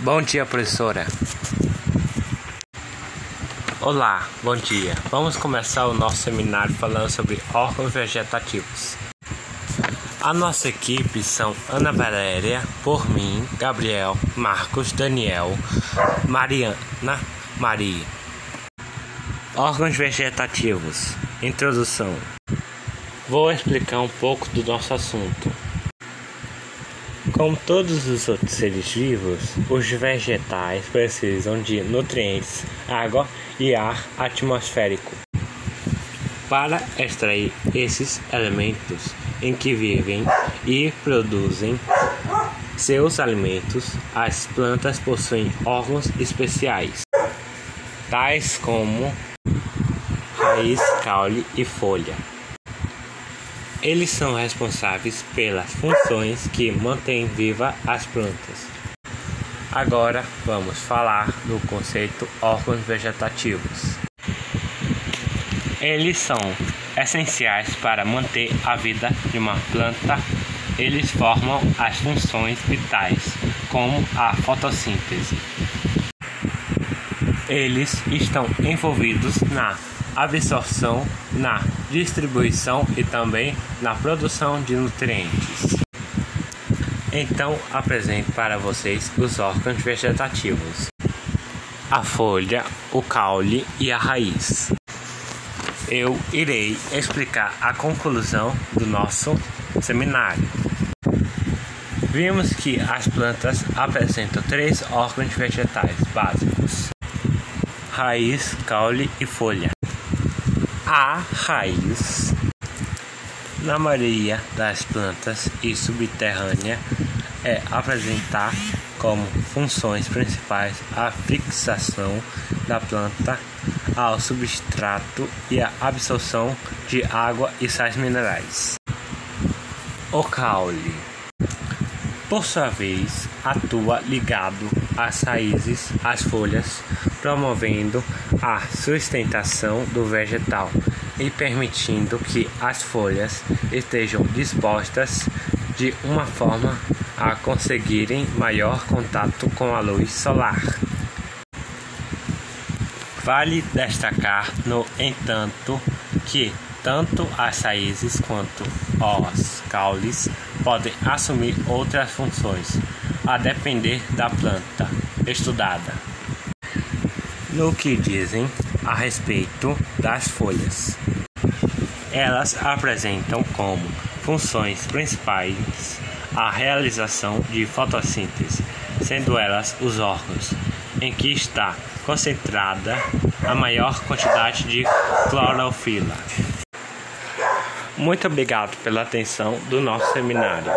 Bom dia, professora. Olá, bom dia. Vamos começar o nosso seminário falando sobre órgãos vegetativos. A nossa equipe são Ana Valéria, por mim, Gabriel, Marcos, Daniel, Mariana, Maria. Órgãos vegetativos. Introdução. Vou explicar um pouco do nosso assunto. Como todos os outros seres vivos, os vegetais precisam de nutrientes, água e ar atmosférico. Para extrair esses elementos em que vivem e produzem seus alimentos, as plantas possuem órgãos especiais, tais como raiz, caule e folha. Eles são responsáveis pelas funções que mantêm viva as plantas. Agora vamos falar do conceito órgãos vegetativos. Eles são essenciais para manter a vida de uma planta. Eles formam as funções vitais, como a fotossíntese. Eles estão envolvidos na absorção, na distribuição e também na produção de nutrientes. Então, apresento para vocês os órgãos vegetativos: a folha, o caule e a raiz. Eu irei explicar a conclusão do nosso seminário. Vimos que as plantas apresentam três órgãos vegetais básicos: raiz, caule e folha a raiz. Na maioria das plantas e subterrânea é apresentar como funções principais a fixação da planta ao substrato e a absorção de água e sais minerais. O caule, por sua vez, atua ligado às raízes, às folhas, promovendo a sustentação do vegetal e permitindo que as folhas estejam dispostas de uma forma a conseguirem maior contato com a luz solar. Vale destacar, no entanto, que tanto as raízes quanto os caules podem assumir outras funções, a depender da planta estudada no que dizem a respeito das folhas. Elas apresentam como funções principais a realização de fotossíntese, sendo elas os órgãos em que está concentrada a maior quantidade de clorofila. Muito obrigado pela atenção do nosso seminário.